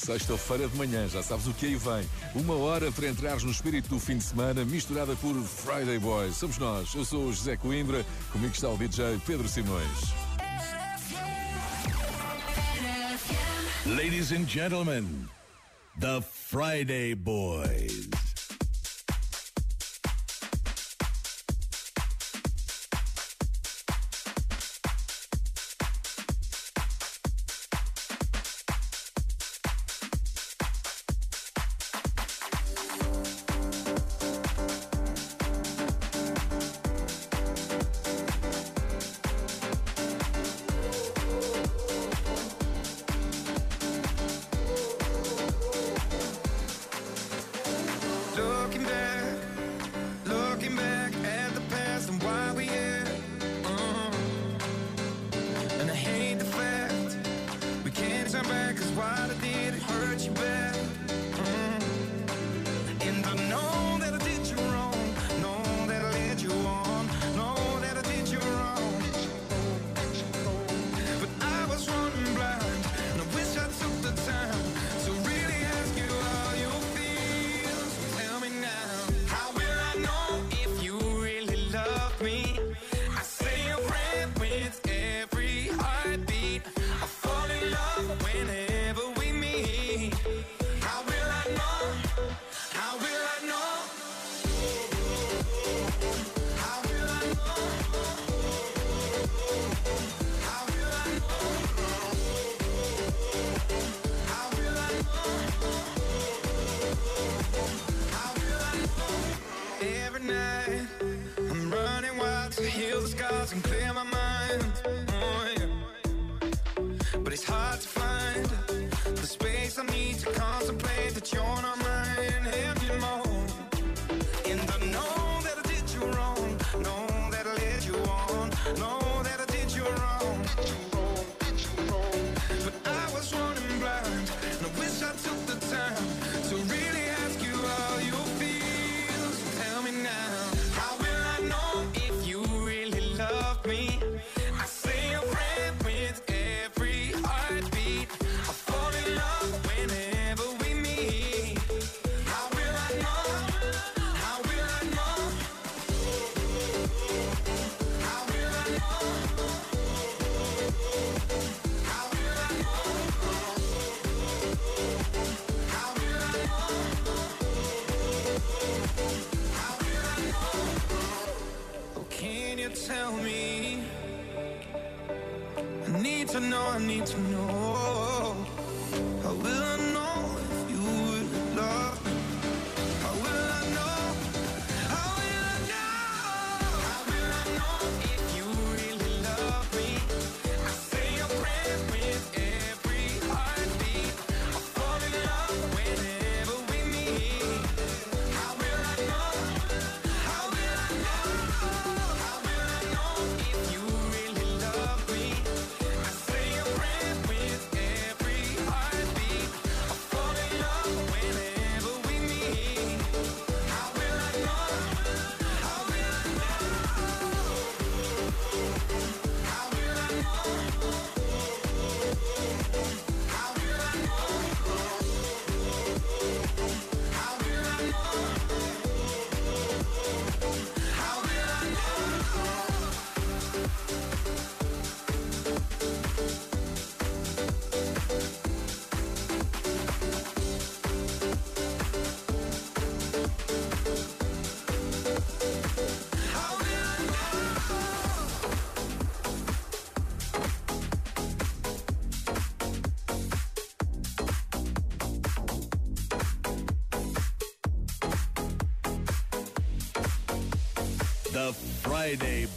Sexta-feira de manhã, já sabes o que aí vem. Uma hora para entrares no espírito do fim de semana, misturada por Friday Boys. Somos nós. Eu sou o José Coimbra, comigo está o DJ Pedro Simões. Ladies and gentlemen, the Friday Boys.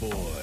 Boy.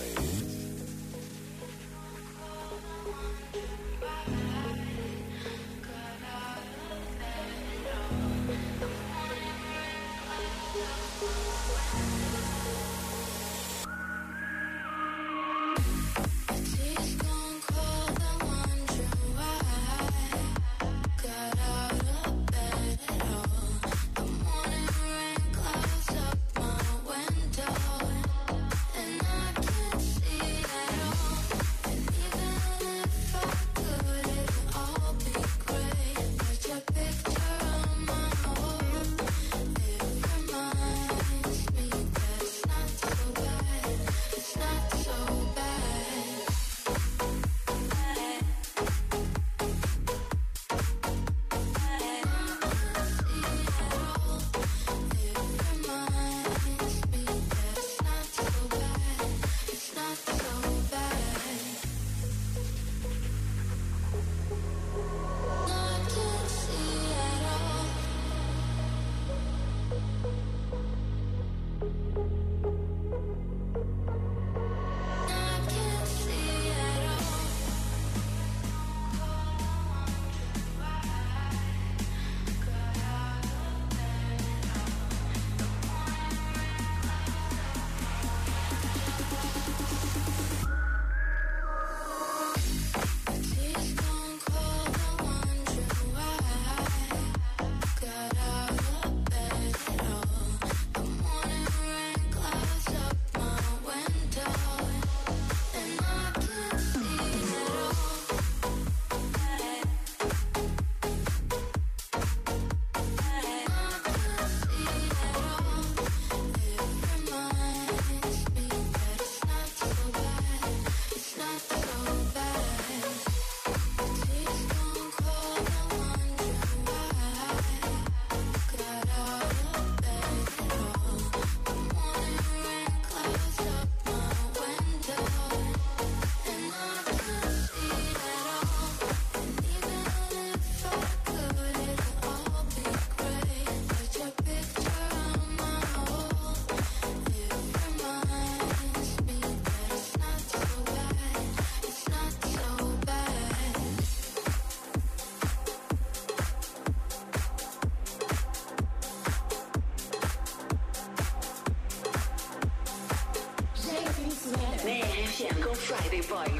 Friday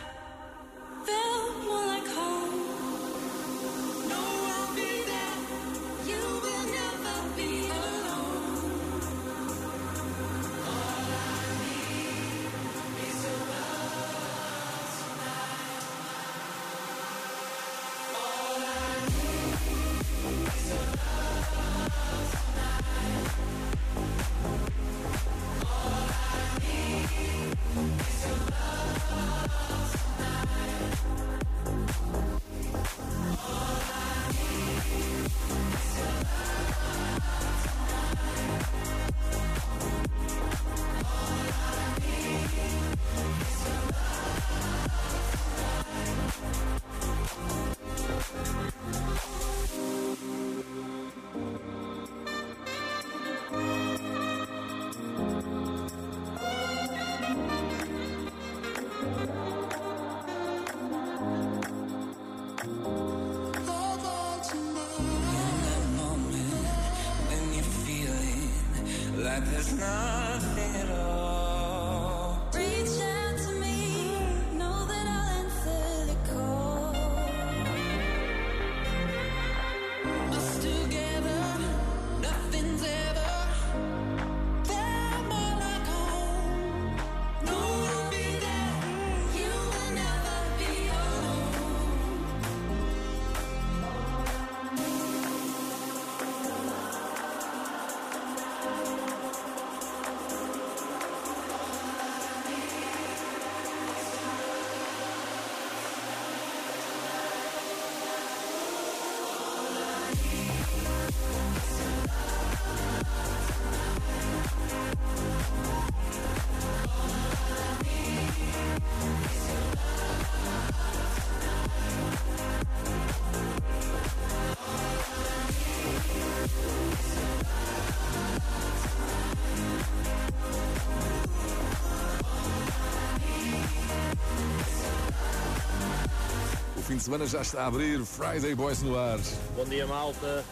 de semana já está a abrir. Friday Boys no ar. Bom dia, malta.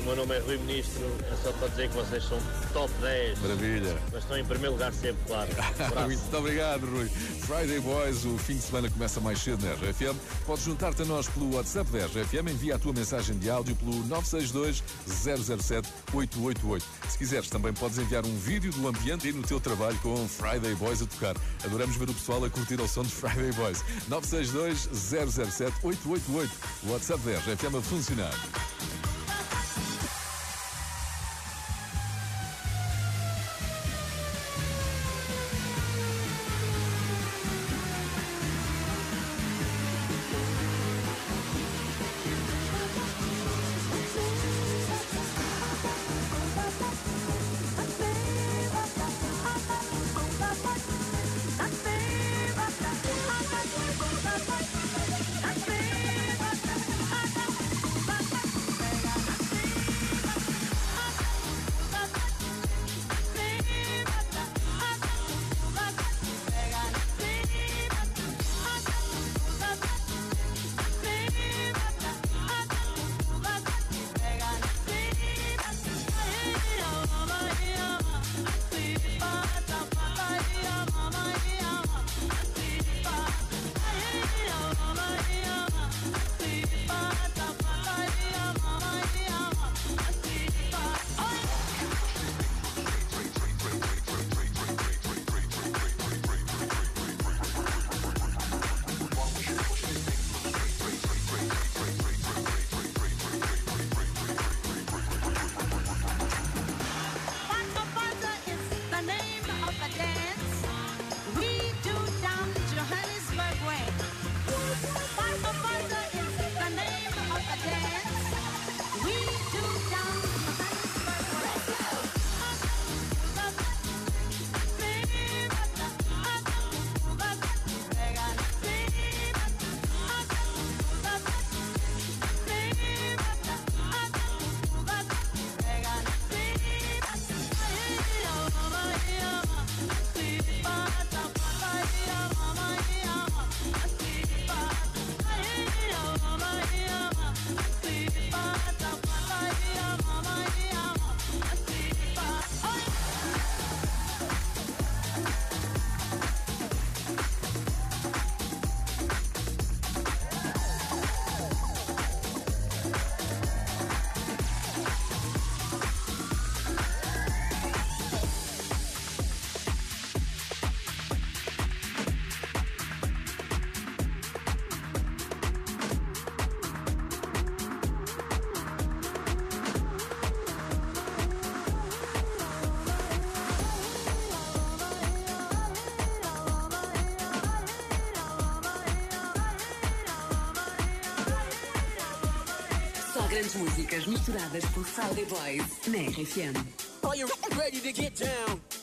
O meu nome é Rui Ministro. É só para dizer que vocês são top 10. Maravilha. Mas estão em primeiro lugar sempre, claro. Muito obrigado, Rui. Friday Boys, o fim de semana começa mais cedo na RFM. Podes juntar-te a nós pelo WhatsApp da RFM. Envia a tua mensagem de áudio pelo 962 007 888. Se quiseres, também podes enviar um vídeo do ambiente aí no teu trabalho com Friday Boys a tocar. Adoramos ver o pessoal a curtir ao som de Friday Boys. 962 007 888. O WhatsApp da RFM a funcionar. Músicas misturadas por Friday Boys na RFM. Are you ready to get down?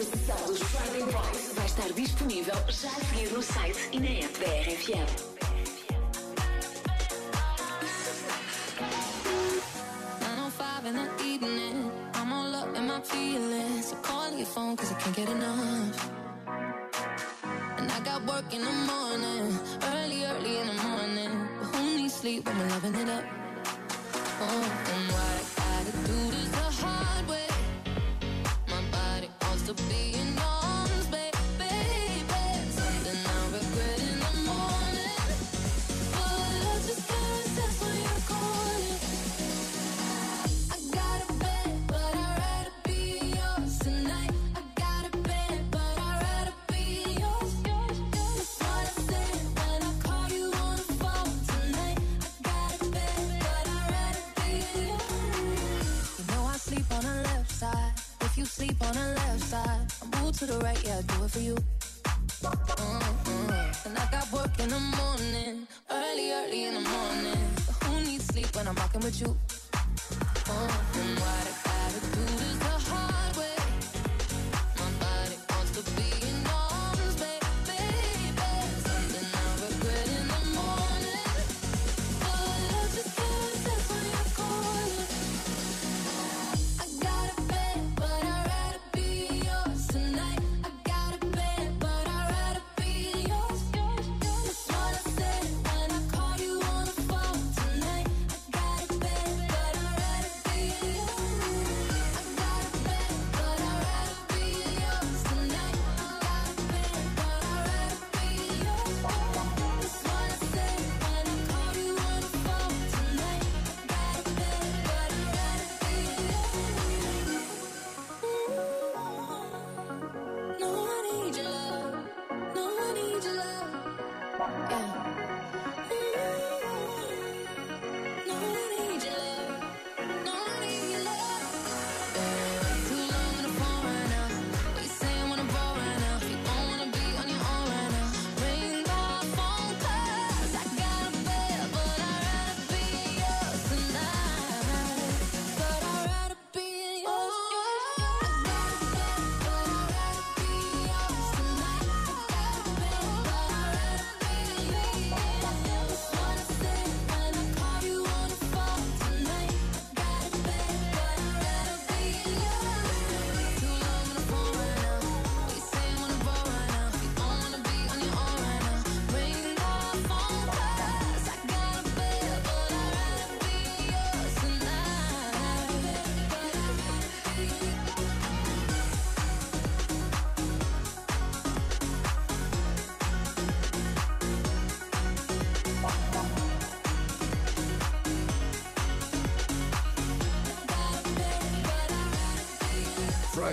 especial do Friday Boys vai estar disponível já a seguir no site e na app da RFM. In the evening, I'm all up in my feelings. So call your phone, cause I can't get enough. And I got work in the morning, early, early in the morning. But who needs sleep when we're loving it up? Oh.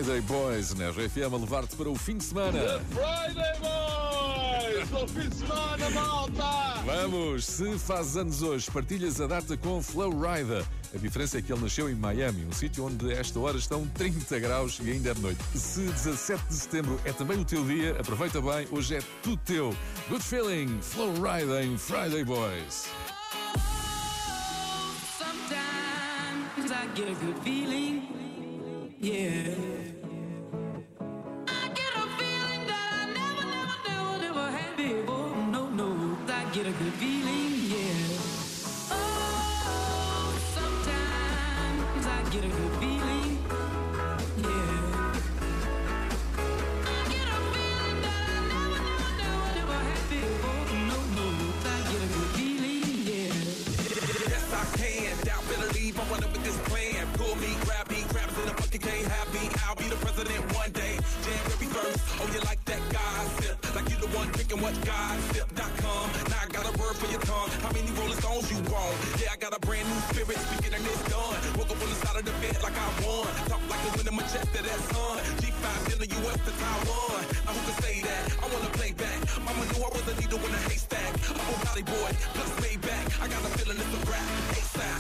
Friday Boys na RFM a levar-te para o fim de semana. Friday Boys! Bom fim de semana, malta! Vamos! Se fazes anos hoje, partilhas a data com Flow Rider. A diferença é que ele nasceu em Miami, um sítio onde a esta hora estão 30 graus e ainda é de noite. Se 17 de setembro é também o teu dia, aproveita bem, hoje é tudo teu. Good feeling, Flow Rider em Friday Boys. Sometimes I get a good feeling, yeah. Oh, you like that gossip? Like you the one picking what gossip.com. Now I got a word for your tongue. How many rolling stones you want? Yeah, I got a brand new spirit speaking and it's done. Woke up on the side of the bed like I won. Talk like a win in my chest to that sun. G5 in the US to Taiwan. Now who can say that? I wanna play back. Mama knew I was a needle in a haystack. A body boy, plus way back. I got a feeling it's a rap. ASAP.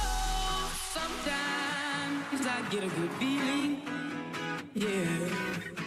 Oh, sometimes I get a good feeling, yeah.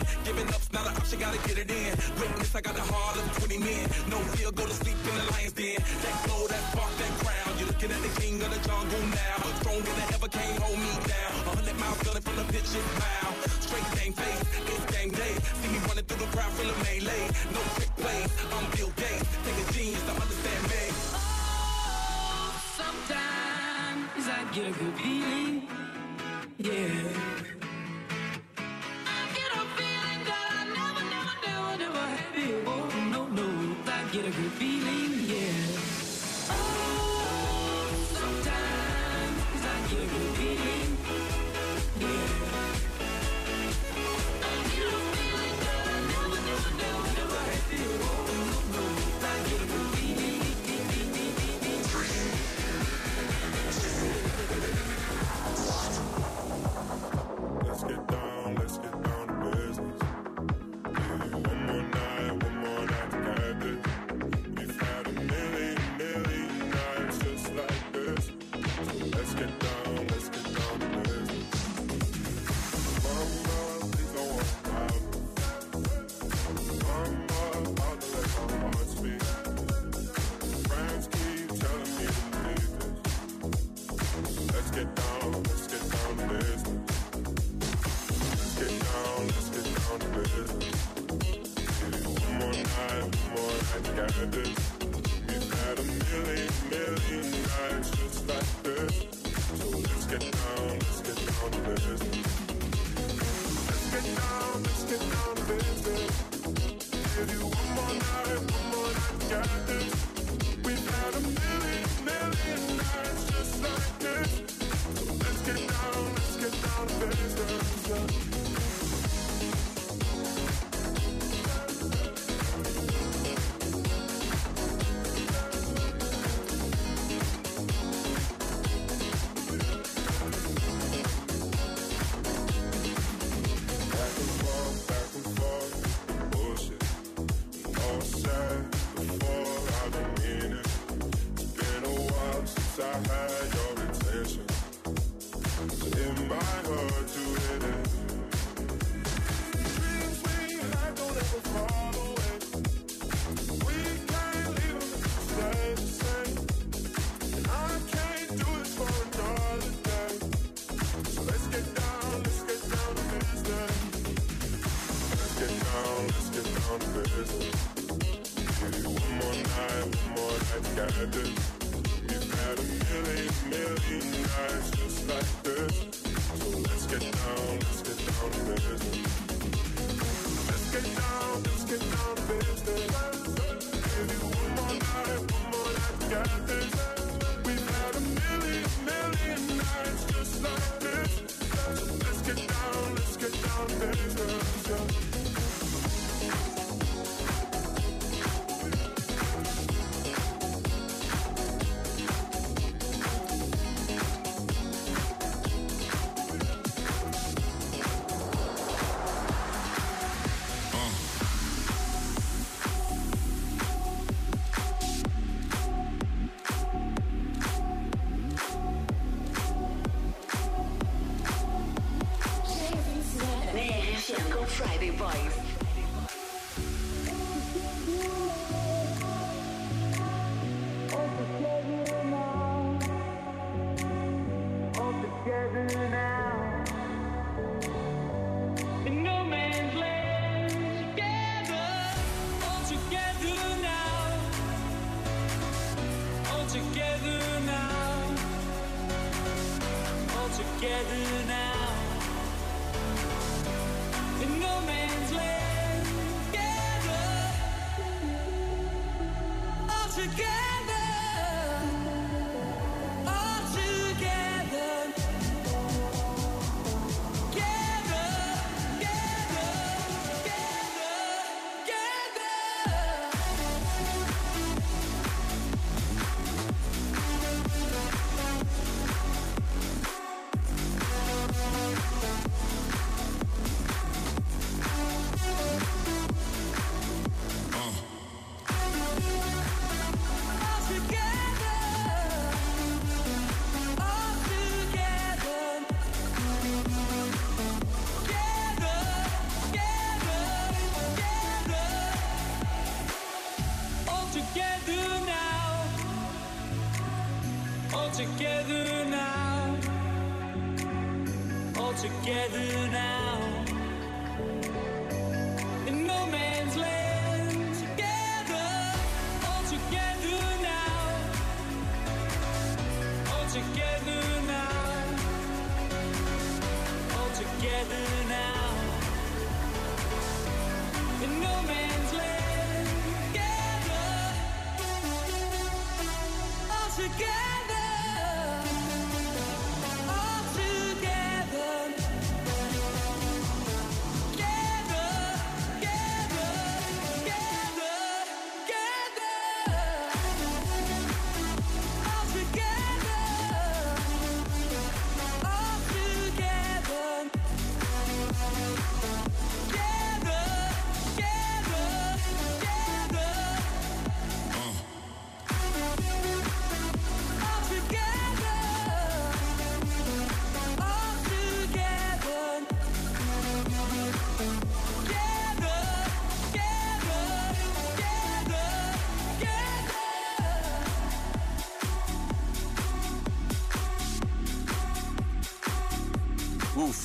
Giving in. Giving up's not an option, gotta get it in. Witness, I got the heart of 20 men. No fear, go to sleep in the lion's den. That glow, that spark, that crown. You're looking at the king of the jungle now. Stronger than ever, can't hold me down. A hundred miles gunning from the. Straight face, it's day. See me running through the crowd, melee. No I'm Bill Gates. Take a genius to understand me. Sometimes I get a good feeling,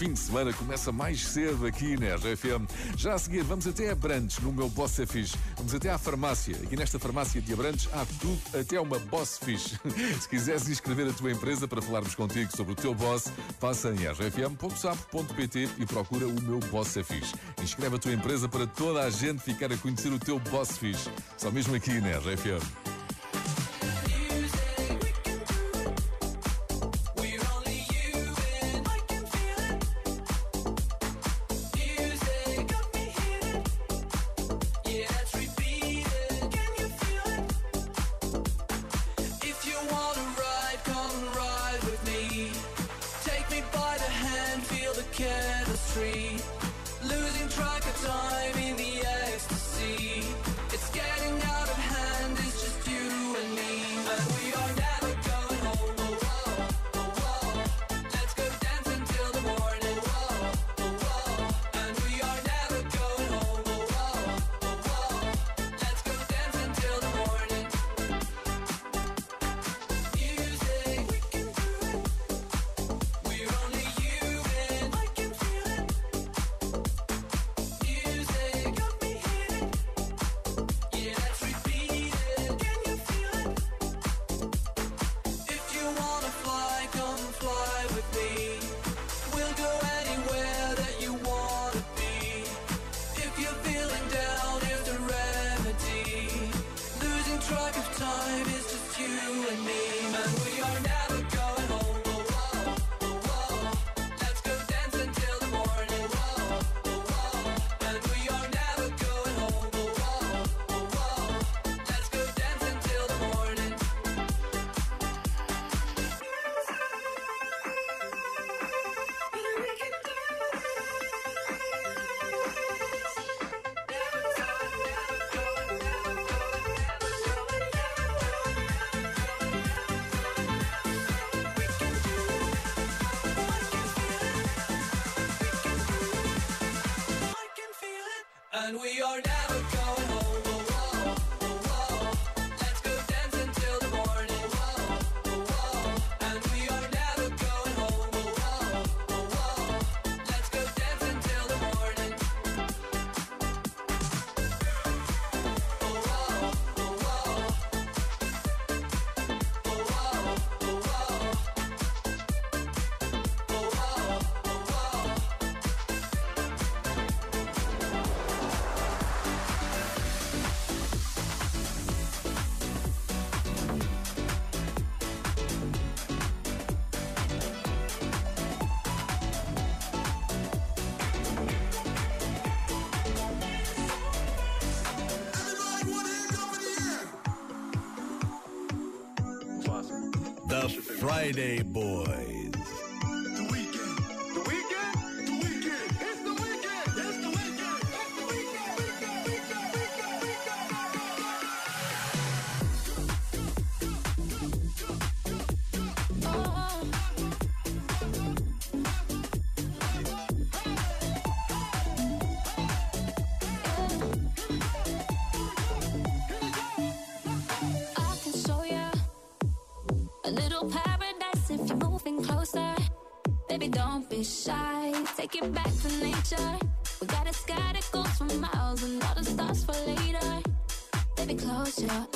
fim de semana começa mais cedo aqui na RFM. Já a seguir, vamos até a Brandes, no meu Boss é Fish, Vamos até à farmácia. Aqui nesta farmácia de Abrantes há tudo, até uma Boss Fish. Se quiseres inscrever a tua empresa para falarmos contigo sobre o teu boss, passa em rfm.sap.pt e procura o meu Boss é Fish. Inscreve a tua empresa para toda a gente ficar a conhecer o teu Boss Fish. Só mesmo aqui na RFM. Friday Boys. The weekend. The weekend. The weekend. It's the weekend. It's the weekend. It's the weekend. Weekend. Weekend. Weekend. Weekend. Oh. I can show you a little past baby, don't be shy. Take it back to nature. We got a sky that goes for miles and all the stars for later. Baby, close your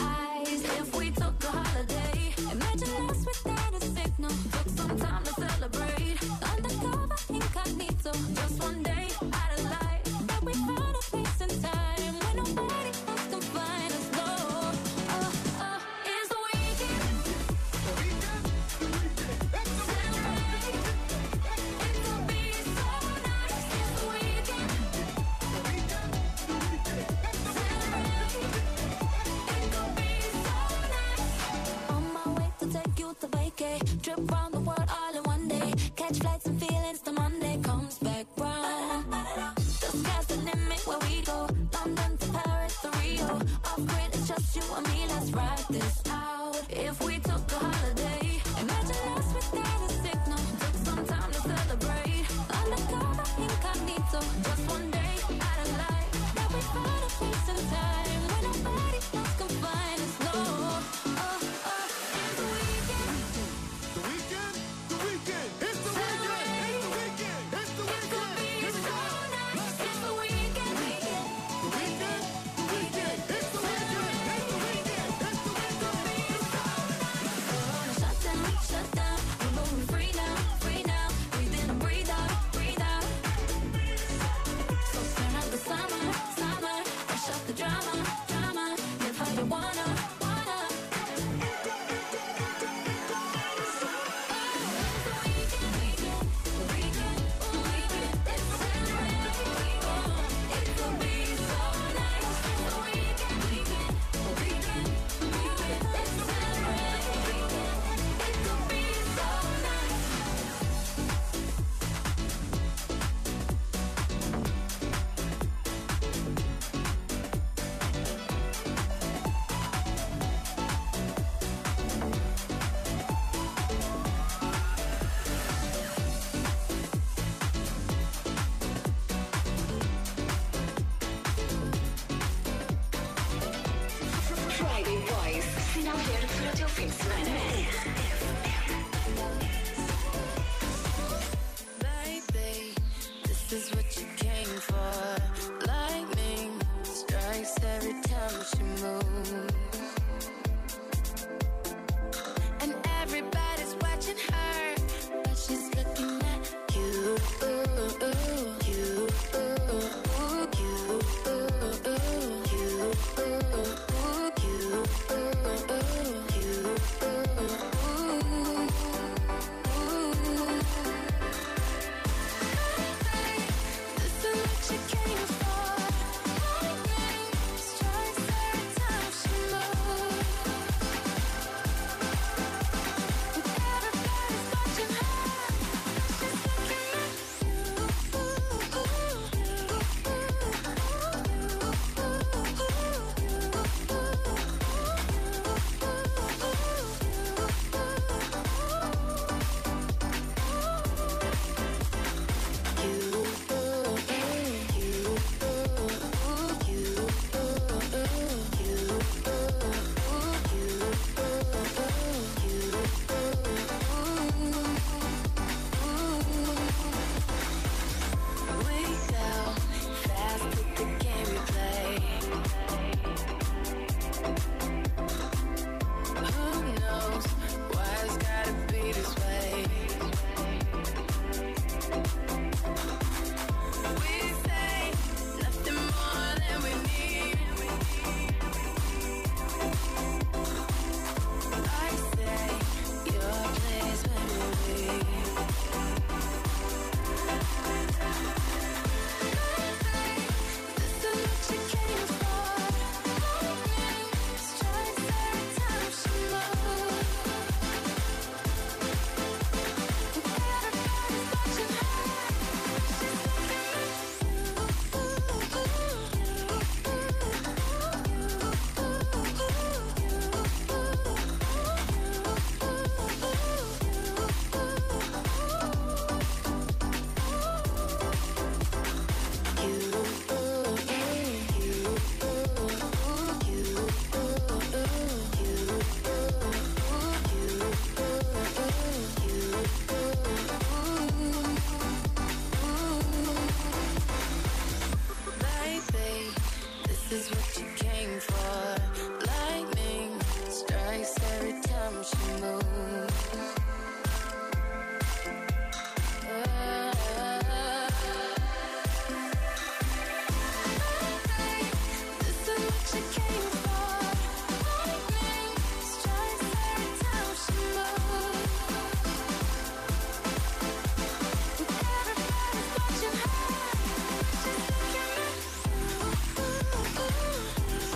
is what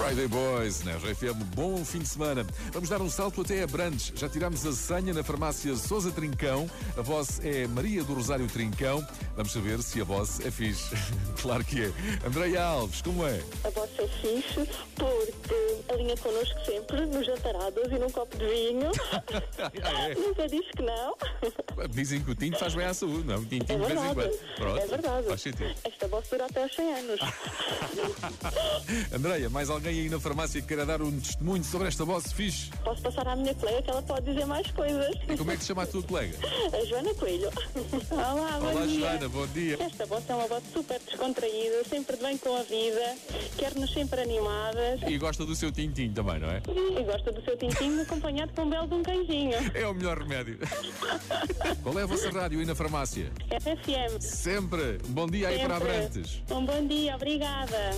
Friday Boys, na RFM, bom fim de semana. Vamos dar um salto até a Brandes. Já tiramos a senha na farmácia Souza Trincão. A voz é Maria do Rosário Trincão. Vamos saber se a voz é fixe. claro que é. Andréia Alves, como é? A vossa é fixe porque alinha connosco sempre nos jantarados e num copo de vinho. Ah, é? Nunca disse que não. Dizem que o tinto faz bem à saúde, não? O tintinho É de vez em verdade. quando. Pronto, É verdade. Faz sentido. Esta voz dura até aos 100 anos. Andréia, mais alguém aí na farmácia que queira dar um testemunho sobre esta voz fixe? Posso passar à minha colega que ela pode dizer mais coisas. E como é que se chama a tua colega? A Joana Coelho. Olá, bom Olá, dia. Joana, bom dia. Esta voz é uma voz super descontraída, sempre de bem com a vida, quer-nos sempre animadas E gosta do seu tintinho também, não é? e gosta do seu tintinho acompanhado com um belo de um queijinho. É o melhor remédio. Qual é a vossa rádio aí na farmácia? RFM. Sempre. Bom dia aí para Sempre. Um bom dia, obrigada.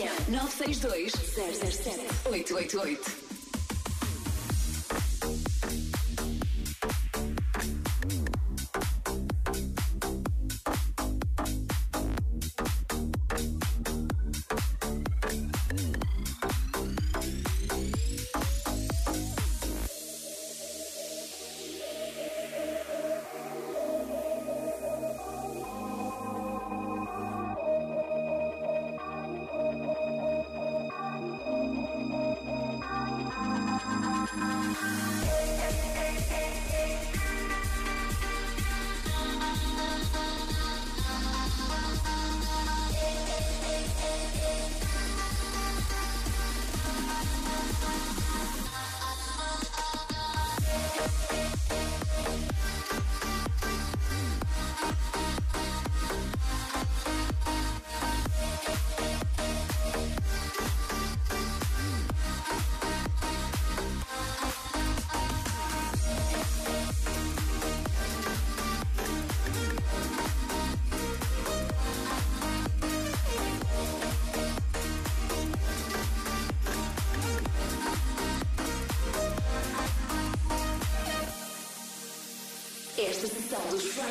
962 007 888.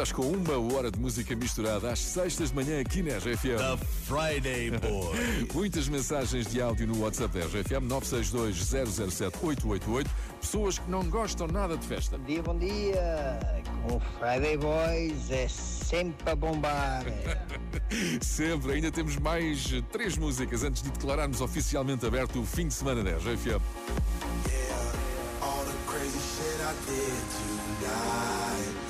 Estás com uma hora de música misturada às sextas de manhã aqui na RFM. The Friday Boy. Muitas mensagens de áudio no WhatsApp da RFM 962-007-888. Pessoas que não gostam nada de festa. Bom dia, bom dia. Com o Friday Boys é sempre a bombar. Sempre, ainda temos mais três músicas antes de declararmos oficialmente aberto o fim de semana da RFM. All the crazy shit I did tonight,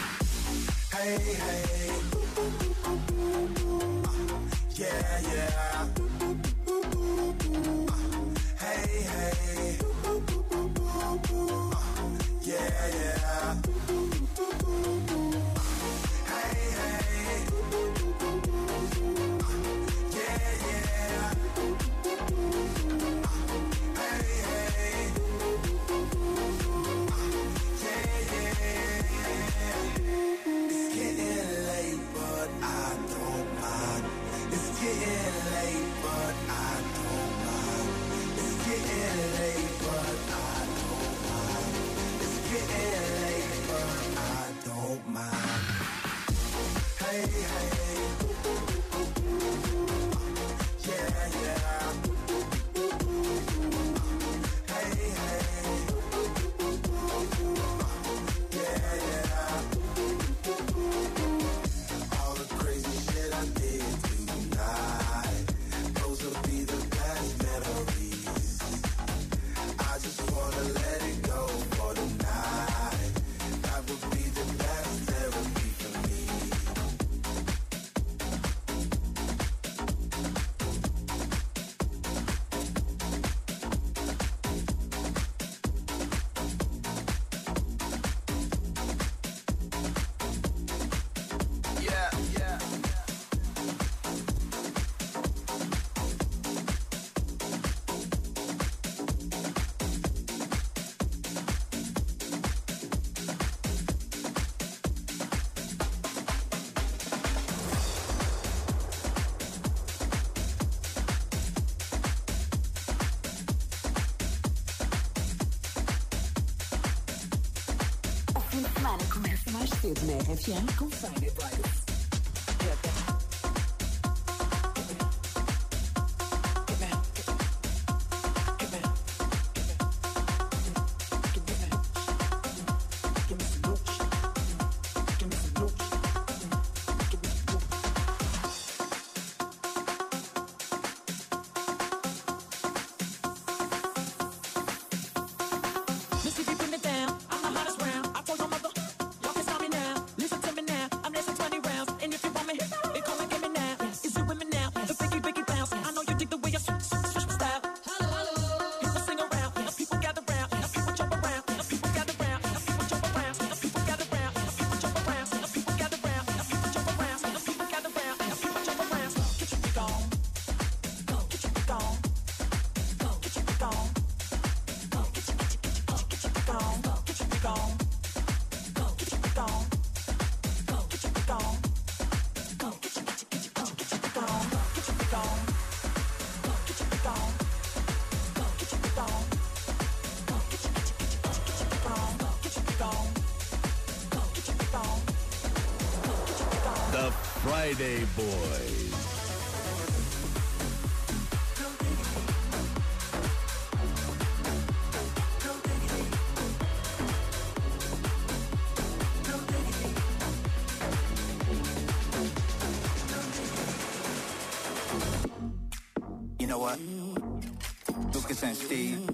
Hey, hey. Uh, yeah, yeah. Uh, hey, hey. Uh, fim de semana começa mais cedo na RFM com Friday Boys.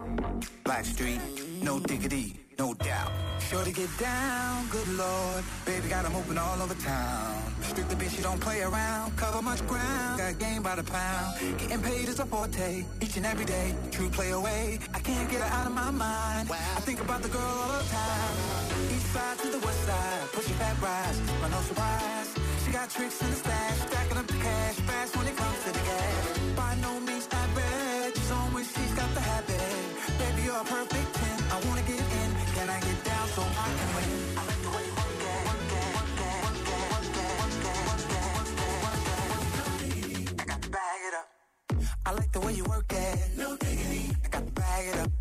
Steve, Blackstreet, no diggity, no doubt. Sure to get down, good lord. Baby got 'em open all over town. Strictly bitch, you don't play around. Cover much ground, got game by the pound. Getting paid is a forte, each and every day. True play away, I can't get her out of my mind. I think about the girl all the time. East side to the west side, pushing fat rise, but no surprise. She got tricks in the stash, stacking up the cash, fast when it comes to the gas. By no means average, she's on when she's got the habit. You're a perfect 10, I wanna get in. Can I get down so I can win? I like the way you work it, work it. I got to bag it up. I like the way you work. No diggity. I got to bag it up.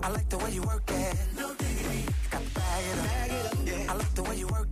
I like the way you work. No diggity. I got to bag it up. Bag it up. Yeah. I like the way you work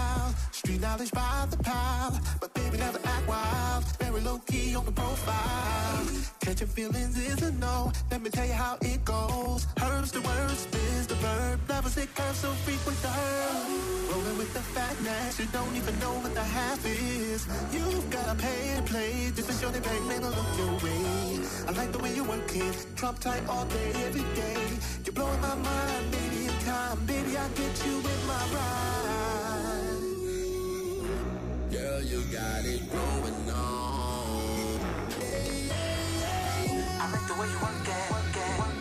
street knowledge by the pile. But baby, never act wild, very low key, on the profile. Catching feelings is a no. Let me tell you how it goes. Herbs the word, spins the verb. Levels it curves so frequent the herb. Rolling with the fatness, you don't even know what the half is. You've gotta pay to play. Just Different show they pay, man, look your way. I like the way you work it. Trump tight all day, every day. You're blowing my mind, baby, in time. Baby, I get you with my ride. Going. I like the way you work it, work it, work it,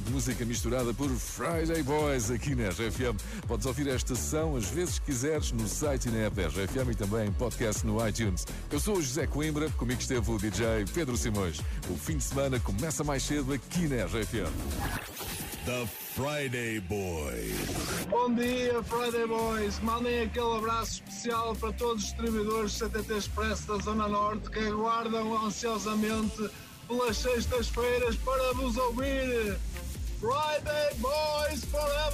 hora de música misturada por Friday Boys aqui na RFM. Podes ouvir esta sessão às vezes que quiseres no site e na app da RFM e também em podcast no iTunes. Eu sou o José Coimbra, comigo esteve o DJ Pedro Simões. O fim de semana começa mais cedo aqui na RFM. The Friday Boys. Bom dia, Friday Boys. Mandem aquele abraço especial para todos os distribuidores CTT Express da Zona Norte que aguardam ansiosamente pelas sextas-feiras para vos ouvir. Friday, boys, forever!